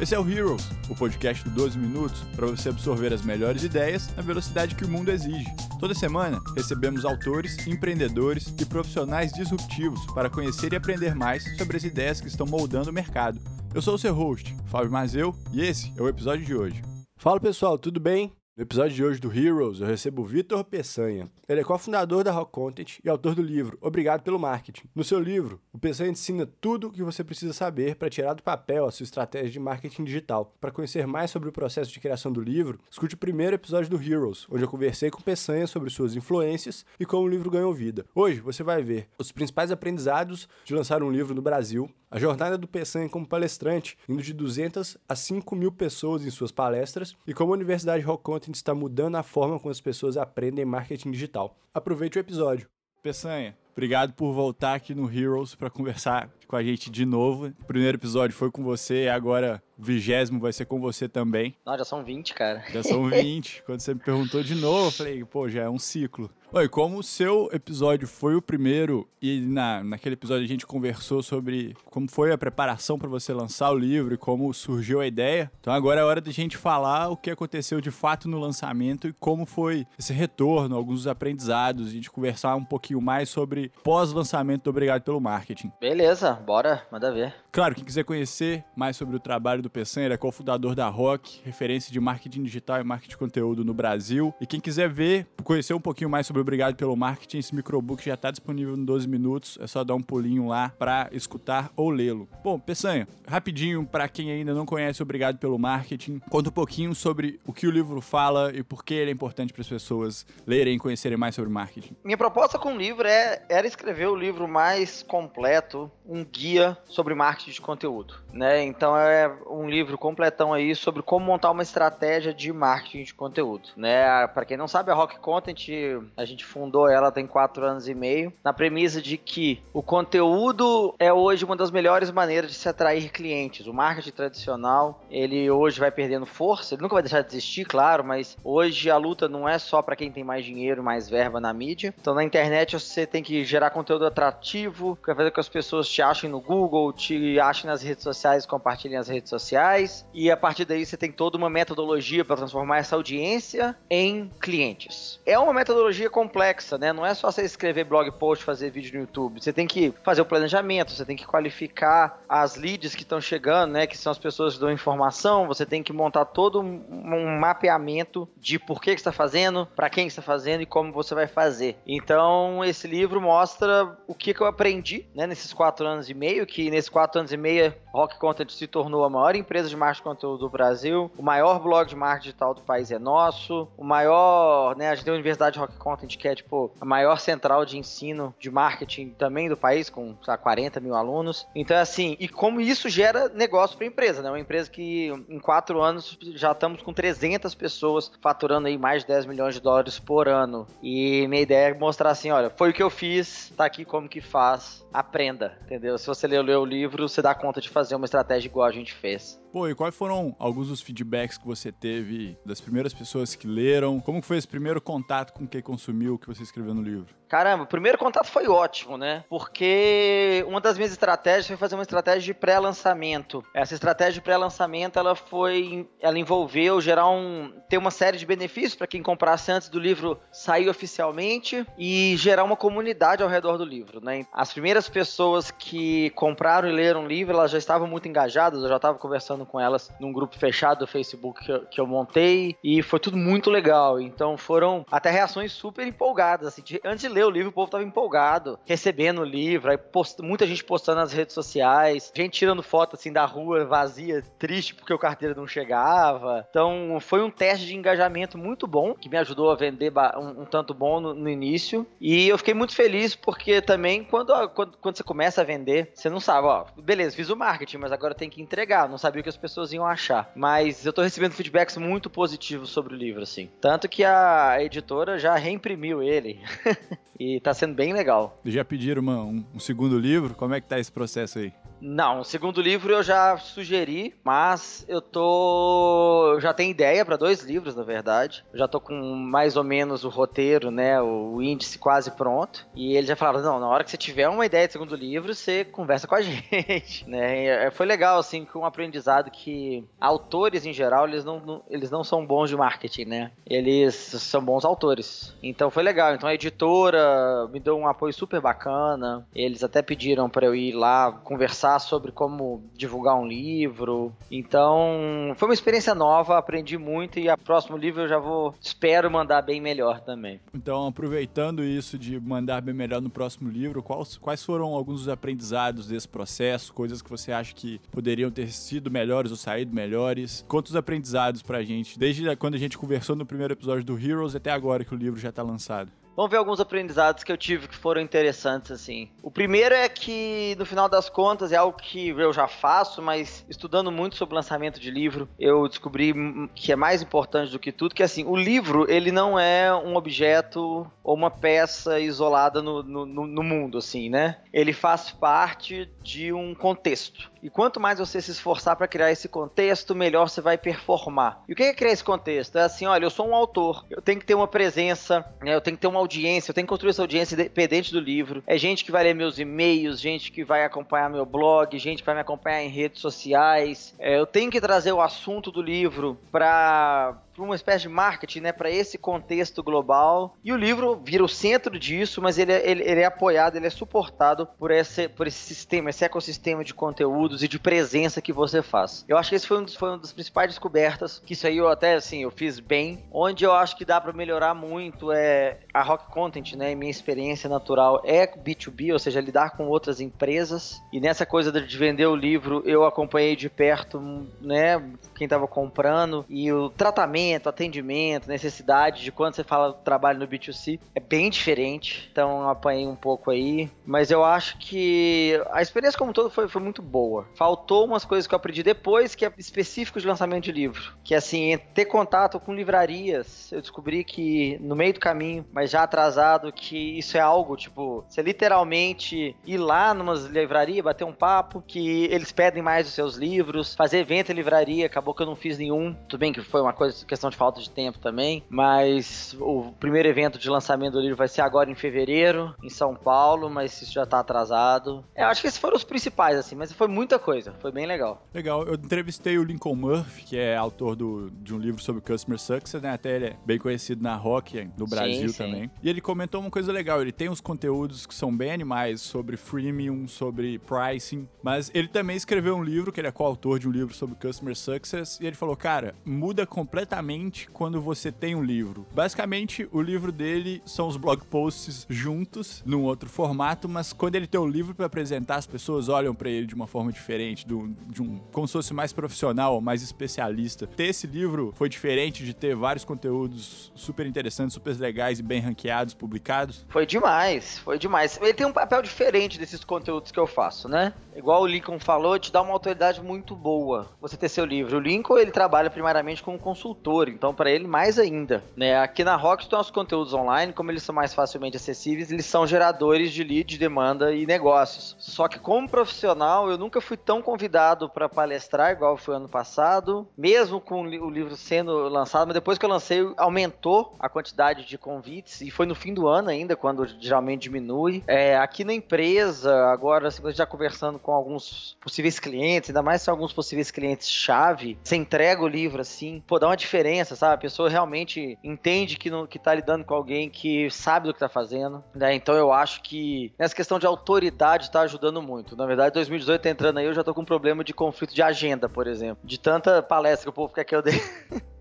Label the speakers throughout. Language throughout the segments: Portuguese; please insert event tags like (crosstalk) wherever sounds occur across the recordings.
Speaker 1: Esse é o Heroes, o podcast do 12 Minutos para você absorver as melhores ideias na velocidade que o mundo exige. Toda semana recebemos autores, empreendedores e profissionais disruptivos para conhecer e aprender mais sobre as ideias que estão moldando o mercado. Eu sou o seu host, Fábio Mazeu, e esse é o episódio de hoje.
Speaker 2: Fala pessoal, tudo bem? No episódio de hoje do Heroes, eu recebo o Vitor Peçanha. Ele é cofundador da Rock Content e autor do livro Obrigado pelo Marketing. No seu livro, o Peçanha ensina tudo o que você precisa saber para tirar do papel a sua estratégia de marketing digital. Para conhecer mais sobre o processo de criação do livro, escute o primeiro episódio do Heroes, onde eu conversei com Peçanha sobre suas influências e como o livro ganhou vida. Hoje você vai ver os principais aprendizados de lançar um livro no Brasil, a jornada do Peçanha como palestrante, indo de 200 a 5 mil pessoas em suas palestras, e como a Universidade Rock Content está mudando a forma como as pessoas aprendem marketing digital. Aproveite o episódio.
Speaker 1: Peçanha, obrigado por voltar aqui no Heroes para conversar com a gente de novo. O primeiro episódio foi com você, agora o vigésimo vai ser com você também.
Speaker 3: Não, já são 20, cara.
Speaker 1: Já são (laughs) 20. Quando você me perguntou de novo, eu falei, pô, já é um ciclo. Oi, como o seu episódio foi o primeiro e na, naquele episódio a gente conversou sobre como foi a preparação para você lançar o livro e como surgiu a ideia. Então agora é hora da gente falar o que aconteceu de fato no lançamento e como foi esse retorno, alguns aprendizados, a gente conversar um pouquinho mais sobre pós-lançamento do Obrigado pelo Marketing.
Speaker 3: Beleza, bora, manda ver.
Speaker 1: Claro, quem quiser conhecer mais sobre o trabalho do Peçanha, ele é cofundador da Rock, referência de marketing digital e marketing de conteúdo no Brasil. E quem quiser ver, conhecer um pouquinho mais sobre Obrigado pelo Marketing, esse microbook já está disponível em 12 minutos, é só dar um pulinho lá para escutar ou lê-lo. Bom, Peçanha, rapidinho para quem ainda não conhece Obrigado pelo Marketing, conta um pouquinho sobre o que o livro fala e por que ele é importante para as pessoas lerem e conhecerem mais sobre marketing.
Speaker 3: Minha proposta com o livro é, era escrever o livro mais completo, um guia sobre marketing de conteúdo, né? Então é um livro completão aí sobre como montar uma estratégia de marketing de conteúdo, né? Para quem não sabe, a Rock Content a gente fundou ela tem quatro anos e meio na premissa de que o conteúdo é hoje uma das melhores maneiras de se atrair clientes. O marketing tradicional ele hoje vai perdendo força, ele nunca vai deixar de existir, claro, mas hoje a luta não é só para quem tem mais dinheiro, mais verba na mídia. Então na internet você tem que gerar conteúdo atrativo, que vai fazer com que as pessoas te achem no Google, te achem nas redes sociais, compartilhem nas redes sociais, e a partir daí você tem toda uma metodologia para transformar essa audiência em clientes. É uma metodologia complexa, né? Não é só você escrever blog post, fazer vídeo no YouTube. Você tem que fazer o planejamento, você tem que qualificar as leads que estão chegando, né? Que são as pessoas que dão informação. Você tem que montar todo um, um mapeamento de por que, que está fazendo, para quem está fazendo e como você vai fazer. Então, esse livro mostra o que, que eu aprendi, né? Nesses quatro anos e meio, que nesses quatro anos e meio, Rock Content se tornou a maior empresa de marketing de conteúdo do Brasil, o maior blog de marketing digital do país é nosso, o maior, né? A gente tem a Universidade Rock Content, que é tipo a maior central de ensino de marketing também do país, com sabe, 40 mil alunos. Então, assim, e como isso gera negócio para a empresa, né? Uma empresa que em quatro anos já estamos com 300 pessoas faturando aí mais de 10 milhões de dólares por ano. E minha ideia é mostrar assim: olha, foi o que eu fiz, tá aqui como que faz, aprenda, entendeu? Se você ler o livro, você dá conta de fazer uma estratégia igual a gente fez.
Speaker 1: Pô, e quais foram alguns dos feedbacks que você teve das primeiras pessoas que leram? Como foi esse primeiro contato com quem consumiu o que você escreveu no livro?
Speaker 3: Caramba, o primeiro contato foi ótimo, né? Porque uma das minhas estratégias foi fazer uma estratégia de pré-lançamento. Essa estratégia de pré-lançamento, ela foi, ela envolveu gerar um, ter uma série de benefícios para quem comprasse antes do livro sair oficialmente e gerar uma comunidade ao redor do livro, né? As primeiras pessoas que compraram e leram o livro, elas já estavam muito engajadas, eu já estava conversando com elas num grupo fechado do Facebook que eu, que eu montei e foi tudo muito legal. Então foram até reações super empolgadas, assim, de, antes de ler o livro, o povo tava empolgado, recebendo o livro, aí post, muita gente postando nas redes sociais, gente tirando foto assim da rua vazia, triste porque o carteiro não chegava. Então foi um teste de engajamento muito bom, que me ajudou a vender um, um tanto bom no, no, início. E eu fiquei muito feliz porque também quando, quando, quando, você começa a vender, você não sabe, ó, beleza, fiz o marketing, mas agora tem que entregar. Não sabia o que as pessoas iam achar. Mas eu tô recebendo feedbacks muito positivos sobre o livro, assim. Tanto que a editora já reimprimiu ele. (laughs) e tá sendo bem legal.
Speaker 1: Já pediram uma, um, um, segundo livro? Como é que tá esse processo aí?
Speaker 3: Não, o segundo livro eu já sugeri, mas eu tô. Eu já tenho ideia para dois livros, na verdade. Eu já tô com mais ou menos o roteiro, né? O índice quase pronto. E eles já falaram: não, na hora que você tiver uma ideia de segundo livro, você conversa com a (laughs) gente. né? E é, foi legal, assim, com um aprendizado que autores, em geral, eles não, não, eles não são bons de marketing, né? Eles são bons autores. Então foi legal. Então a editora me deu um apoio super bacana. Eles até pediram para eu ir lá conversar sobre como divulgar um livro. Então, foi uma experiência nova, aprendi muito e a próximo livro eu já vou, espero mandar bem melhor também.
Speaker 1: Então, aproveitando isso de mandar bem melhor no próximo livro, quais, quais foram alguns dos aprendizados desse processo, coisas que você acha que poderiam ter sido melhores ou saído melhores? Conta os aprendizados pra gente, desde quando a gente conversou no primeiro episódio do Heroes até agora que o livro já tá lançado.
Speaker 3: Vamos ver alguns aprendizados que eu tive que foram interessantes, assim. O primeiro é que, no final das contas, é algo que eu já faço, mas estudando muito sobre lançamento de livro, eu descobri que é mais importante do que tudo, que assim, o livro, ele não é um objeto ou uma peça isolada no, no, no mundo, assim, né? Ele faz parte de um contexto. E quanto mais você se esforçar para criar esse contexto, melhor você vai performar. E o que é criar esse contexto? É assim, olha, eu sou um autor, eu tenho que ter uma presença, né, eu tenho que ter uma audiência, eu tenho que construir essa audiência independente do livro. É gente que vai ler meus e-mails, gente que vai acompanhar meu blog, gente que vai me acompanhar em redes sociais. É, eu tenho que trazer o assunto do livro para uma espécie de marketing, né, para esse contexto global. E o livro vira o centro disso, mas ele é, ele, ele, é apoiado, ele é suportado por esse, por esse sistema, esse ecossistema de conteúdos e de presença que você faz. Eu acho que esse foi um dos, foi uma das principais descobertas, que isso aí eu até, assim, eu fiz bem. Onde eu acho que dá para melhorar muito é a Rock Content, né, minha experiência natural é B2B, ou seja, lidar com outras empresas. E nessa coisa de vender o livro, eu acompanhei de perto, né, quem estava comprando e o tratamento atendimento, necessidade de quando você fala do trabalho no B2C é bem diferente. Então eu apanhei um pouco aí. Mas eu acho que a experiência como um todo foi, foi muito boa. Faltou umas coisas que eu aprendi depois, que é específico de lançamento de livro. Que é assim, ter contato com livrarias. Eu descobri que no meio do caminho, mas já atrasado, que isso é algo, tipo, você literalmente ir lá numa livraria, bater um papo, que eles pedem mais os seus livros, fazer evento em livraria, acabou que eu não fiz nenhum. Tudo bem que foi uma coisa que questão de falta de tempo também, mas o primeiro evento de lançamento do livro vai ser agora em fevereiro, em São Paulo, mas isso já tá atrasado. É, eu acho que esses foram os principais, assim, mas foi muita coisa, foi bem legal.
Speaker 1: Legal, eu entrevistei o Lincoln Murphy, que é autor do, de um livro sobre Customer Success, né? Até ele é bem conhecido na Rock, no Brasil sim, também. Sim. E ele comentou uma coisa legal, ele tem uns conteúdos que são bem animais sobre freemium, sobre pricing, mas ele também escreveu um livro, que ele é coautor de um livro sobre Customer Success, e ele falou, cara, muda completamente quando você tem um livro. Basicamente, o livro dele são os blog posts juntos, num outro formato, mas quando ele tem o livro para apresentar, as pessoas olham para ele de uma forma diferente, do, de um, como se fosse mais profissional, mais especialista. Ter esse livro foi diferente de ter vários conteúdos super interessantes, super legais e bem ranqueados, publicados?
Speaker 3: Foi demais, foi demais. Ele tem um papel diferente desses conteúdos que eu faço, né? Igual o Lincoln falou, te dá uma autoridade muito boa você ter seu livro. O Lincoln, ele trabalha primariamente como consultor então para ele mais ainda. Né? Aqui na Rock estão os conteúdos online, como eles são mais facilmente acessíveis, eles são geradores de lead, demanda e negócios. Só que como profissional, eu nunca fui tão convidado para palestrar igual foi ano passado, mesmo com o livro sendo lançado, mas depois que eu lancei, aumentou a quantidade de convites e foi no fim do ano ainda, quando geralmente diminui. É, aqui na empresa, agora, assim, já conversando com alguns possíveis clientes, ainda mais se alguns possíveis clientes chave, você entrega o livro assim, pô, dá uma diferença sabe? A pessoa realmente entende que, não, que tá lidando com alguém que sabe do que tá fazendo, né? Então eu acho que nessa questão de autoridade tá ajudando muito. Na verdade, 2018 tá entrando aí, eu já tô com um problema de conflito de agenda, por exemplo. De tanta palestra que o povo quer que eu dê. (laughs)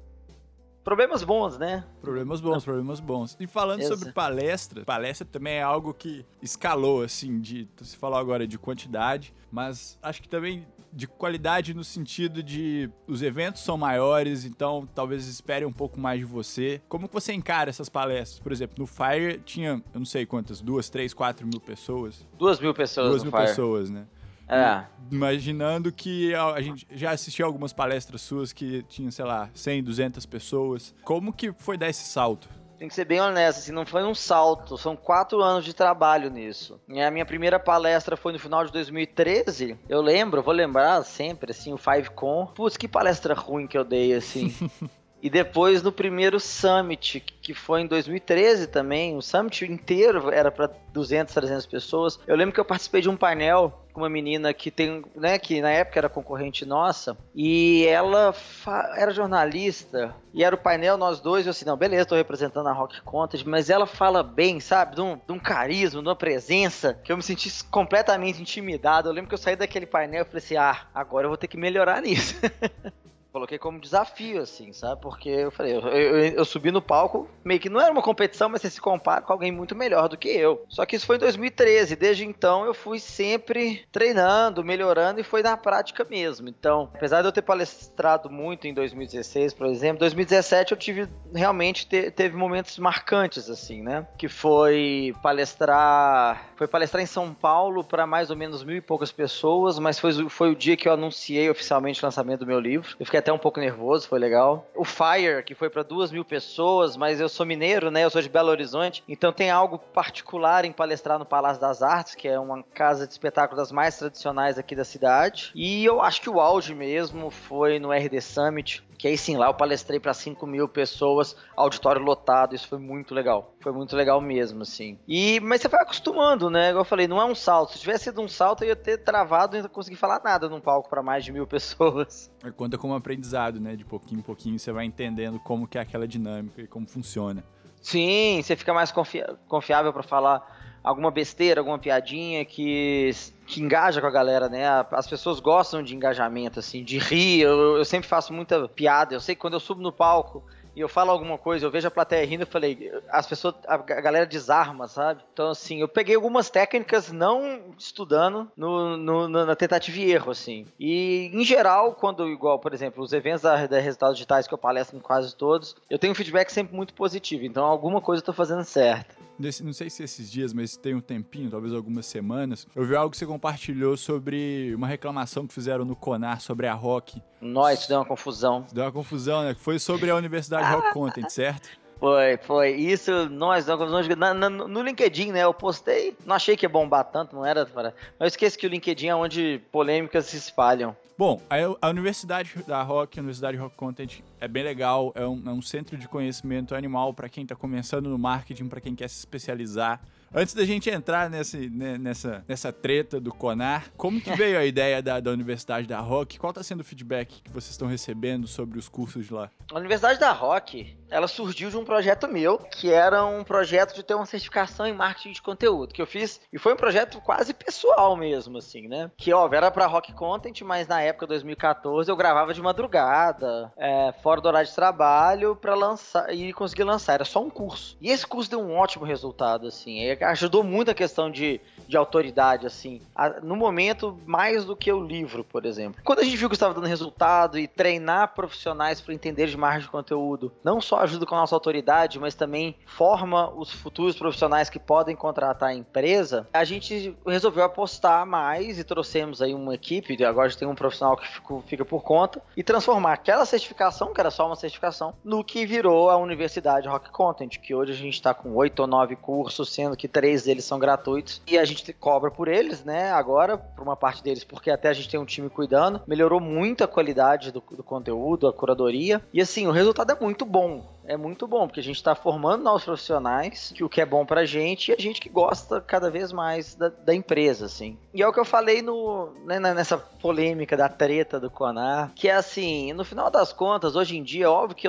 Speaker 3: Problemas bons, né?
Speaker 1: Problemas bons, problemas bons. E falando sobre palestra, palestra também é algo que escalou, assim, de. Você falou agora de quantidade, mas acho que também de qualidade no sentido de os eventos são maiores, então talvez espere um pouco mais de você. Como que você encara essas palestras? Por exemplo, no Fire tinha, eu não sei quantas, duas, três, quatro mil pessoas.
Speaker 3: Duas mil pessoas.
Speaker 1: Duas mil
Speaker 3: Fire.
Speaker 1: pessoas, né? É. Imaginando que a, gente já assistiu algumas palestras suas que tinham, sei lá, 100, 200 pessoas. Como que foi dar esse salto?
Speaker 3: tem que ser bem honesto, assim, não foi um salto, são quatro anos de trabalho nisso. A minha primeira palestra foi no final de 2013, eu lembro, vou lembrar sempre, assim, o 5Con. Putz, que palestra ruim que eu dei, assim. (laughs) E depois no primeiro Summit, que foi em 2013 também, o Summit inteiro era para 200, 300 pessoas. Eu lembro que eu participei de um painel com uma menina que tem, né, que na época era concorrente nossa, e ela era jornalista, e era o painel nós dois, eu assim, não, beleza, tô representando a Rock Contest, mas ela fala bem, sabe, de um, de um carisma, de uma presença, que eu me senti completamente intimidado. Eu lembro que eu saí daquele painel e falei assim, ah, agora eu vou ter que melhorar nisso. (laughs) coloquei como desafio, assim, sabe? Porque eu falei, eu, eu, eu, subi no palco, meio que não era uma competição, mas você se compara com alguém muito melhor do que eu. Só que isso foi em 2013, desde então eu fui sempre treinando, melhorando e foi na prática mesmo. Então, apesar de eu ter palestrado muito em 2016, por exemplo, 2017 eu tive realmente te, teve momentos marcantes, assim, né? Que foi palestrar, foi palestrar em São Paulo para mais ou menos mil e poucas pessoas, mas foi, foi o dia que eu anunciei oficialmente o lançamento do meu livro. Eu fiquei até um pouco nervoso, foi legal. O Fire, que foi para duas mil pessoas, mas eu sou mineiro, né? Eu sou de Belo Horizonte, então tem algo particular em palestrar no Palácio das Artes, que é uma casa de espetáculo das mais tradicionais aqui da cidade. E eu acho que o auge mesmo foi no RD Summit, que aí sim, lá eu palestrei para 5 mil pessoas, auditório lotado, isso foi muito legal. Foi muito legal mesmo, assim. E, mas você vai acostumando, né? Igual eu falei, não é um salto. Se tivesse sido um salto, eu ia ter travado e não conseguir falar nada num palco para mais de mil (laughs) pessoas.
Speaker 1: É, conta como aprendizado, né? De pouquinho em pouquinho você vai entendendo como que é aquela dinâmica e como funciona.
Speaker 3: Sim, você fica mais confiável para falar alguma besteira, alguma piadinha que, que engaja com a galera, né? As pessoas gostam de engajamento, assim, de rir. Eu, eu sempre faço muita piada. Eu sei que quando eu subo no palco e eu falo alguma coisa, eu vejo a plateia rindo, eu falei, as pessoas, a galera desarma, sabe? Então, assim, eu peguei algumas técnicas não estudando no, no, na tentativa e erro, assim. E, em geral, quando, igual, por exemplo, os eventos da, da Resultados Digitais que eu palestro em quase todos, eu tenho um feedback sempre muito positivo. Então, alguma coisa eu tô fazendo certo
Speaker 1: não sei se esses dias, mas tem um tempinho, talvez algumas semanas, eu vi algo que você compartilhou sobre uma reclamação que fizeram no Conar sobre a Rock.
Speaker 3: Nós, deu uma confusão.
Speaker 1: Deu uma confusão, né? Foi sobre a Universidade Rock Content, certo?
Speaker 3: Foi, foi. Isso, nós, nós na, na, no LinkedIn, né? Eu postei, não achei que ia bombar tanto, não era. Mas eu esqueci que o LinkedIn é onde polêmicas se espalham.
Speaker 1: Bom, a, a Universidade da Rock, a Universidade Rock Content, é bem legal, é um, é um centro de conhecimento animal para quem está começando no marketing, para quem quer se especializar. Antes da gente entrar né, nessa, nessa treta do Conar, como que veio a ideia da, da Universidade da Rock? Qual está sendo o feedback que vocês estão recebendo sobre os cursos de lá?
Speaker 3: A Universidade da Rock, ela surgiu de um projeto meu, que era um projeto de ter uma certificação em marketing de conteúdo, que eu fiz, e foi um projeto quase pessoal mesmo, assim, né? Que, ó, era para Rock Content, mas na época, 2014, eu gravava de madrugada, é, fora do horário de trabalho, para lançar, e conseguir lançar, era só um curso. E esse curso deu um ótimo resultado, assim, ajudou muito a questão de, de autoridade, assim. A, no momento, mais do que o livro, por exemplo. Quando a gente viu que estava dando resultado e treinar profissionais para entender de marketing de conteúdo, não só ajuda com a nossa autoridade, mas também forma os futuros profissionais que podem contratar a empresa, a gente resolveu apostar mais e trouxemos aí uma equipe, agora a gente tem um profissional que fica por conta, e transformar aquela certificação, que era só uma certificação, no que virou a Universidade Rock Content, que hoje a gente está com oito ou nove cursos, sendo que três deles são gratuitos, e a gente cobra por eles, né, agora, por uma parte deles, porque até a gente tem um time cuidando, melhorou muito a qualidade do, do conteúdo, a curadoria, e assim, o resultado é muito bom é muito bom, porque a gente está formando novos profissionais, que o que é bom pra gente, e a gente que gosta cada vez mais da, da empresa, assim. E é o que eu falei no, né, nessa polêmica da treta do Conar, que é assim, no final das contas, hoje em dia, óbvio que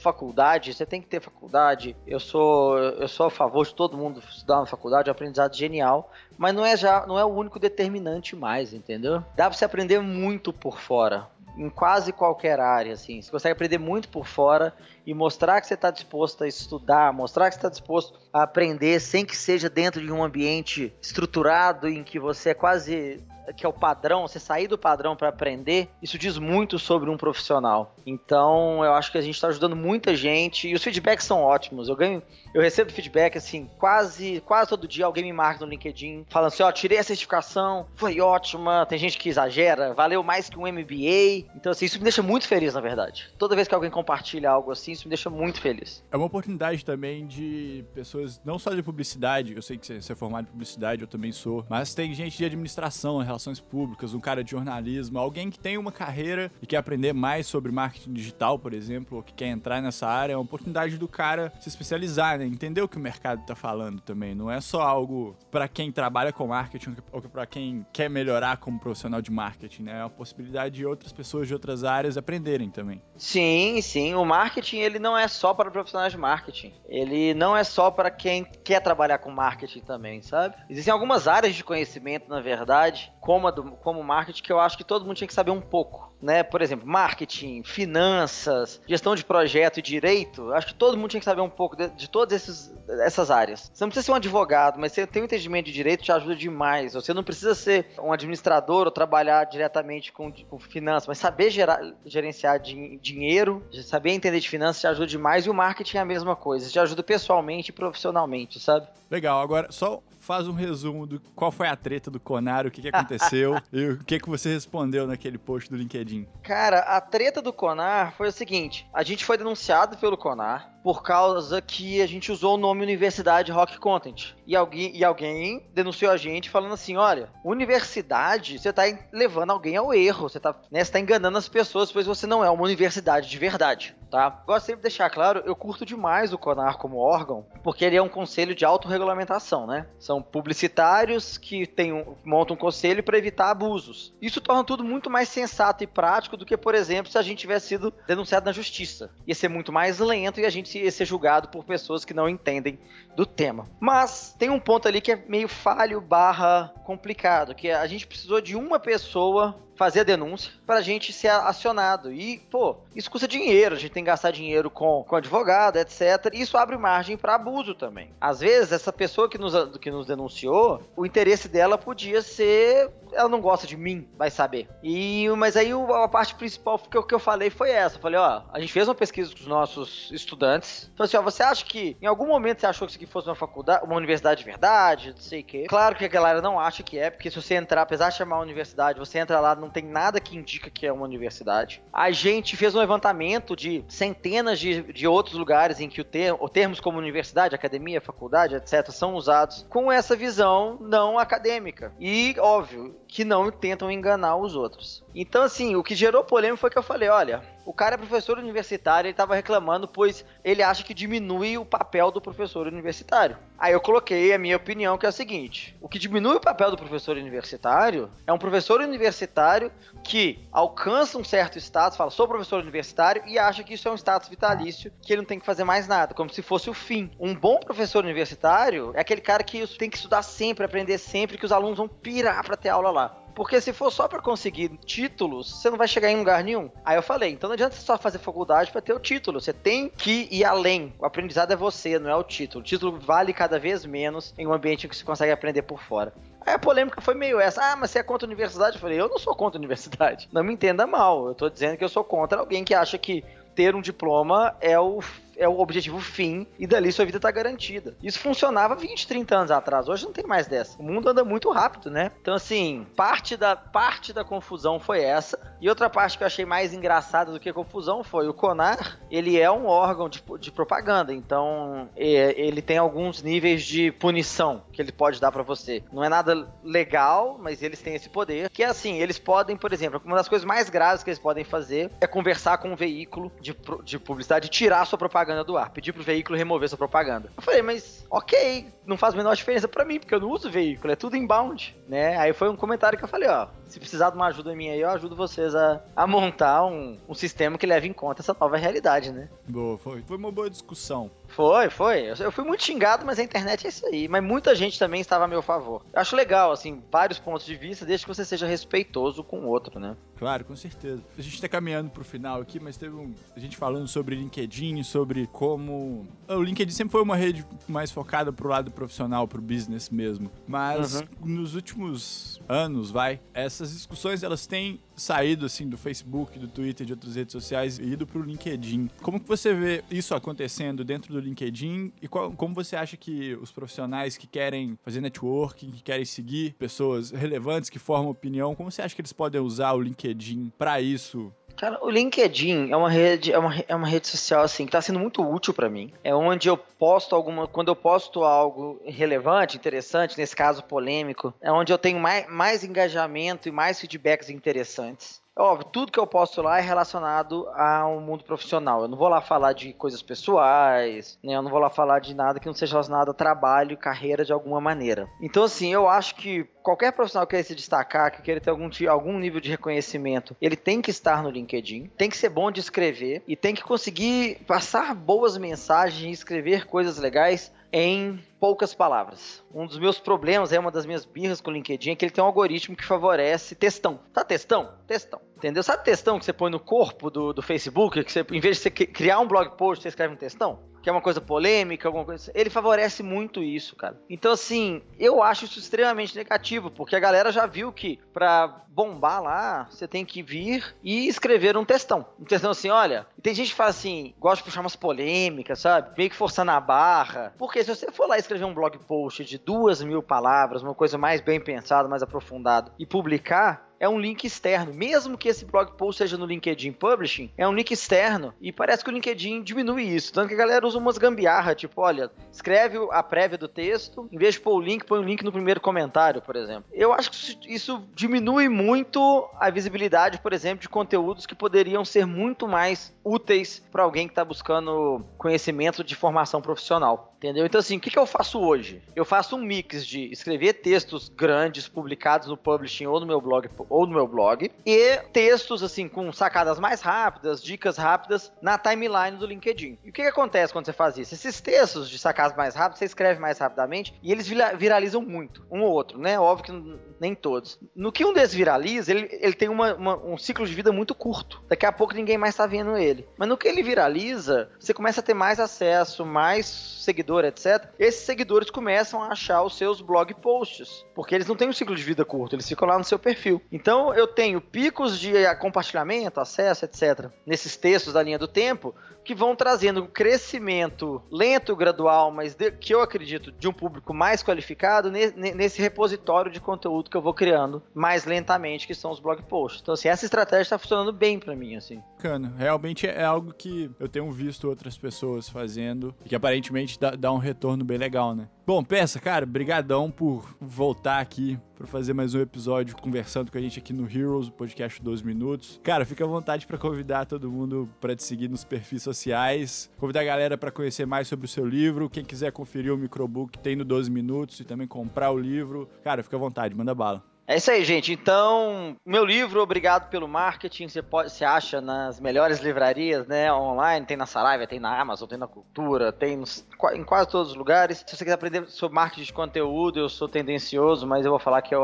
Speaker 3: faculdade, você tem que ter faculdade, eu sou, eu sou a favor de todo mundo estudar na faculdade, é um aprendizado genial, mas não é já, não é o único determinante mais, entendeu? Dá pra você aprender muito por fora, em quase qualquer área, assim. Você consegue aprender muito por fora e mostrar que você está disposto a estudar, mostrar que você está disposto a aprender sem que seja dentro de um ambiente estruturado em que você é quase que é o padrão, você sair do padrão para aprender, isso diz muito sobre um profissional. Então, eu acho que a gente está ajudando muita gente e os feedbacks são ótimos. Eu ganho, eu recebo feedback assim, quase, quase todo dia alguém me marca no LinkedIn falando assim, ó, tirei a certificação, foi ótima. Tem gente que exagera, valeu mais que um MBA. Então, assim, isso me deixa muito feliz, na verdade. Toda vez que alguém compartilha algo assim, isso me deixa muito feliz.
Speaker 1: É uma oportunidade também de pessoas, não só de publicidade, eu sei que você é formado em publicidade, eu também sou, mas tem gente de administração, relações públicas, um cara de jornalismo, alguém que tem uma carreira e quer aprender mais sobre marketing digital, por exemplo, ou que quer entrar nessa área, é uma oportunidade do cara se especializar, né? Entender o que o mercado tá falando também. Não é só algo para quem trabalha com marketing ou para quem quer melhorar como profissional de marketing, né? É uma possibilidade de outras pessoas de outras áreas aprenderem também.
Speaker 3: Sim, sim. O marketing, ele não é só para profissionais de marketing. Ele não é só para quem quer trabalhar com marketing também, sabe? Existem algumas áreas de conhecimento, na verdade, como, do, como marketing, que eu acho que todo mundo tinha que saber um pouco. Né? Por exemplo, marketing, finanças, gestão de projeto e direito. Acho que todo mundo tinha que saber um pouco de, de todas esses, essas áreas. Você não precisa ser um advogado, mas você tem um entendimento de direito te ajuda demais. Você não precisa ser um administrador ou trabalhar diretamente com, com finanças, mas saber gerar, gerenciar din, dinheiro, saber entender de finanças te ajuda demais. E o marketing é a mesma coisa, te ajuda pessoalmente e profissionalmente, sabe?
Speaker 1: Legal, agora só faz um resumo do qual foi a treta do Conar, o que, que aconteceu (laughs) e o que, que você respondeu naquele post do LinkedIn.
Speaker 3: Cara, a treta do Conar foi o seguinte: a gente foi denunciado pelo Conar por causa que a gente usou o nome Universidade Rock Content. E alguém, e alguém denunciou a gente falando assim: olha, universidade, você tá levando alguém ao erro, você tá, né, você tá enganando as pessoas, pois você não é uma universidade de verdade tá? Gosto sempre de deixar claro, eu curto demais o CONAR como órgão, porque ele é um conselho de autorregulamentação, né? São publicitários que tem um, montam um conselho para evitar abusos. Isso torna tudo muito mais sensato e prático do que, por exemplo, se a gente tivesse sido denunciado na justiça. Ia ser muito mais lento e a gente ia ser julgado por pessoas que não entendem do tema. Mas tem um ponto ali que é meio falho barra complicado, que a gente precisou de uma pessoa fazer a denúncia para a gente ser acionado. E, pô, isso custa dinheiro, a gente tem que gastar dinheiro com, com advogado, etc. E isso abre margem para abuso também. Às vezes, essa pessoa que nos, que nos denunciou, o interesse dela podia ser. Ela não gosta de mim, vai saber. E, mas aí a parte principal que eu, que eu falei foi essa. Eu falei, ó, a gente fez uma pesquisa com os nossos estudantes. Falei assim, ó, você acha que em algum momento você achou que isso aqui fosse uma faculdade, uma universidade de verdade? Não sei o quê. Claro que a galera não acha que é, porque se você entrar, apesar de chamar universidade, você entra lá, não tem nada que indica que é uma universidade. A gente fez um levantamento de centenas de, de outros lugares em que o ter, termos como universidade, academia, faculdade, etc., são usados com essa visão não acadêmica. E, óbvio, que não tentam enganar os outros. Então, assim, o que gerou polêmica foi que eu falei: olha, o cara é professor universitário, ele estava reclamando, pois ele acha que diminui o papel do professor universitário. Aí eu coloquei a minha opinião, que é a seguinte: o que diminui o papel do professor universitário é um professor universitário que alcança um certo status, fala, sou professor universitário, e acha que isso é um status vitalício, que ele não tem que fazer mais nada, como se fosse o fim. Um bom professor universitário é aquele cara que tem que estudar sempre, aprender sempre, que os alunos vão pirar para ter aula lá. Porque se for só para conseguir títulos, você não vai chegar em lugar nenhum. Aí eu falei, então não adianta só fazer faculdade para ter o título. Você tem que ir além. O aprendizado é você, não é o título. O título vale cada vez menos em um ambiente em que você consegue aprender por fora. Aí a polêmica foi meio essa. Ah, mas você é contra a universidade? Eu falei, eu não sou contra a universidade. Não me entenda mal. Eu tô dizendo que eu sou contra alguém que acha que ter um diploma é o é o objetivo fim e dali sua vida tá garantida. Isso funcionava 20, 30 anos atrás. Hoje não tem mais dessa. O mundo anda muito rápido, né? Então, assim, parte da, parte da confusão foi essa. E outra parte que eu achei mais engraçada do que confusão foi o CONAR, ele é um órgão de, de propaganda. Então, é, ele tem alguns níveis de punição que ele pode dar para você. Não é nada legal, mas eles têm esse poder. Que é assim, eles podem, por exemplo, uma das coisas mais graves que eles podem fazer é conversar com um veículo de, de publicidade e tirar sua propaganda propaganda do ar, pedir pro veículo remover essa propaganda. Eu falei, mas ok, não faz a menor diferença para mim, porque eu não uso veículo, é tudo inbound, né? Aí foi um comentário que eu falei, ó, Se precisar de uma ajuda minha aí, eu ajudo vocês a, a montar um, um sistema que leve em conta essa nova realidade, né?
Speaker 1: Boa, foi, foi uma boa discussão.
Speaker 3: Foi, foi. Eu fui muito xingado, mas a internet é isso aí. Mas muita gente também estava a meu favor. Eu acho legal, assim, vários pontos de vista, desde que você seja respeitoso com o outro, né?
Speaker 1: Claro, com certeza. A gente tá caminhando pro final aqui, mas teve um, a gente falando sobre LinkedIn, sobre como. O LinkedIn sempre foi uma rede mais focada pro lado profissional, pro business mesmo. Mas uhum. nos últimos anos, vai, essas discussões elas têm saído assim do Facebook, do Twitter, de outras redes sociais e ido pro LinkedIn. Como que você vê isso acontecendo dentro do LinkedIn e qual, como você acha que os profissionais que querem fazer networking, que querem seguir pessoas relevantes que formam opinião, como você acha que eles podem usar o LinkedIn para isso?
Speaker 3: Cara, o LinkedIn é uma rede, é uma, é uma rede social assim que está sendo muito útil para mim. É onde eu posto alguma, quando eu posto algo relevante, interessante, nesse caso polêmico, é onde eu tenho mais, mais engajamento e mais feedbacks interessantes. Óbvio, tudo que eu posto lá é relacionado ao mundo profissional. Eu não vou lá falar de coisas pessoais, né? Eu não vou lá falar de nada que não seja relacionado a trabalho carreira de alguma maneira. Então, assim, eu acho que qualquer profissional que queira se destacar, que queira ter algum, algum nível de reconhecimento, ele tem que estar no LinkedIn, tem que ser bom de escrever e tem que conseguir passar boas mensagens e escrever coisas legais em poucas palavras. Um dos meus problemas, é uma das minhas birras com o LinkedIn, é que ele tem um algoritmo que favorece textão. Tá textão? Textão. Entendeu? Sabe textão que você põe no corpo do, do Facebook, que você, em vez de você criar um blog post, você escreve um textão? Que é uma coisa polêmica, alguma coisa assim. Ele favorece muito isso, cara. Então, assim, eu acho isso extremamente negativo, porque a galera já viu que pra bombar lá, você tem que vir e escrever um textão. Um textão assim, olha. E tem gente que fala assim, gosta de puxar umas polêmicas, sabe? Meio que forçar na barra. Porque se você for lá escrever um blog post de duas mil palavras, uma coisa mais bem pensada, mais aprofundada, e publicar, é um link externo. Mesmo que esse blog post seja no LinkedIn Publishing, é um link externo. E parece que o LinkedIn diminui isso. Tanto que a galera usa umas gambiarra, tipo, olha, escreve a prévia do texto, em vez de pôr o link, põe o link no primeiro comentário, por exemplo. Eu acho que isso diminui muito a visibilidade, por exemplo, de conteúdos que poderiam ser muito mais úteis para alguém que está buscando conhecimento de formação profissional. Entendeu? Então, assim, o que, que eu faço hoje? Eu faço um mix de escrever textos grandes publicados no publishing ou no meu blog ou no meu blog e textos, assim, com sacadas mais rápidas, dicas rápidas na timeline do LinkedIn. E o que, que acontece quando você faz isso? Esses textos de sacadas mais rápidas, você escreve mais rapidamente e eles viralizam muito, um ou outro, né? Óbvio que nem todos. No que um desses viraliza, ele, ele tem uma, uma, um ciclo de vida muito curto. Daqui a pouco ninguém mais está vendo ele. Mas no que ele viraliza, você começa a ter mais acesso, mais seguidor, etc., esses seguidores começam a achar os seus blog posts, porque eles não têm um ciclo de vida curto, eles ficam lá no seu perfil. Então eu tenho picos de compartilhamento, acesso, etc., nesses textos da linha do tempo, que vão trazendo um crescimento lento, gradual, mas de, que eu acredito de um público mais qualificado ne, nesse repositório de conteúdo que eu vou criando mais lentamente, que são os blog posts. Então, assim, essa estratégia está funcionando bem para mim, assim.
Speaker 1: Bacana. Realmente é algo que eu tenho visto outras pessoas fazendo e que aparentemente dá, dá um retorno bem legal, né? Bom, peça, cara, brigadão por voltar aqui para fazer mais um episódio conversando com a gente aqui no Heroes, o podcast 12 minutos. Cara, fica à vontade para convidar todo mundo para te seguir nos perfis sociais, convidar a galera para conhecer mais sobre o seu livro, quem quiser conferir o microbook tem no 12 minutos e também comprar o livro. Cara, fica à vontade, manda bala.
Speaker 3: É isso aí, gente. Então, meu livro, Obrigado pelo Marketing, você, pode, você acha nas melhores livrarias, né? Online, tem na Saraiva, tem na Amazon, tem na Cultura, tem nos, em quase todos os lugares. Se você quiser aprender sobre marketing de conteúdo, eu sou tendencioso, mas eu vou falar que é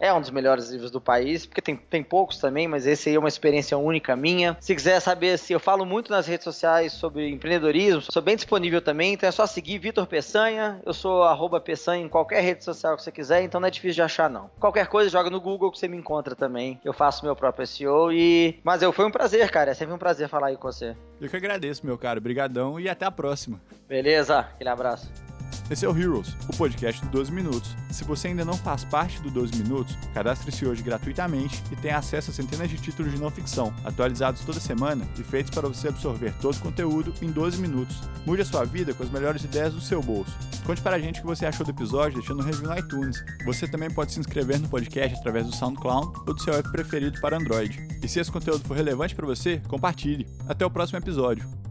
Speaker 3: é um dos melhores livros do país, porque tem, tem poucos também, mas esse aí é uma experiência única minha. Se quiser saber se eu falo muito nas redes sociais sobre empreendedorismo, sou bem disponível também, então é só seguir Vitor Peçanha. Eu sou arroba Peçanha em qualquer rede social que você quiser, então não é difícil de achar, não. Qualquer coisa, joga no Google que você me encontra também. Eu faço meu próprio SEO e. Mas eu foi um prazer, cara. É sempre um prazer falar aí com você.
Speaker 1: Eu que agradeço, meu cara. Obrigadão e até a próxima.
Speaker 3: Beleza, aquele abraço.
Speaker 1: Esse é o Heroes, o podcast do 12 Minutos. Se você ainda não faz parte do 12 Minutos, cadastre-se hoje gratuitamente e tenha acesso a centenas de títulos de não ficção, atualizados toda semana e feitos para você absorver todo o conteúdo em 12 minutos. Mude a sua vida com as melhores ideias do seu bolso. Conte para a gente o que você achou do episódio deixando um review no iTunes. Você também pode se inscrever no podcast através do SoundCloud ou do seu app preferido para Android. E se esse conteúdo for relevante para você, compartilhe. Até o próximo episódio.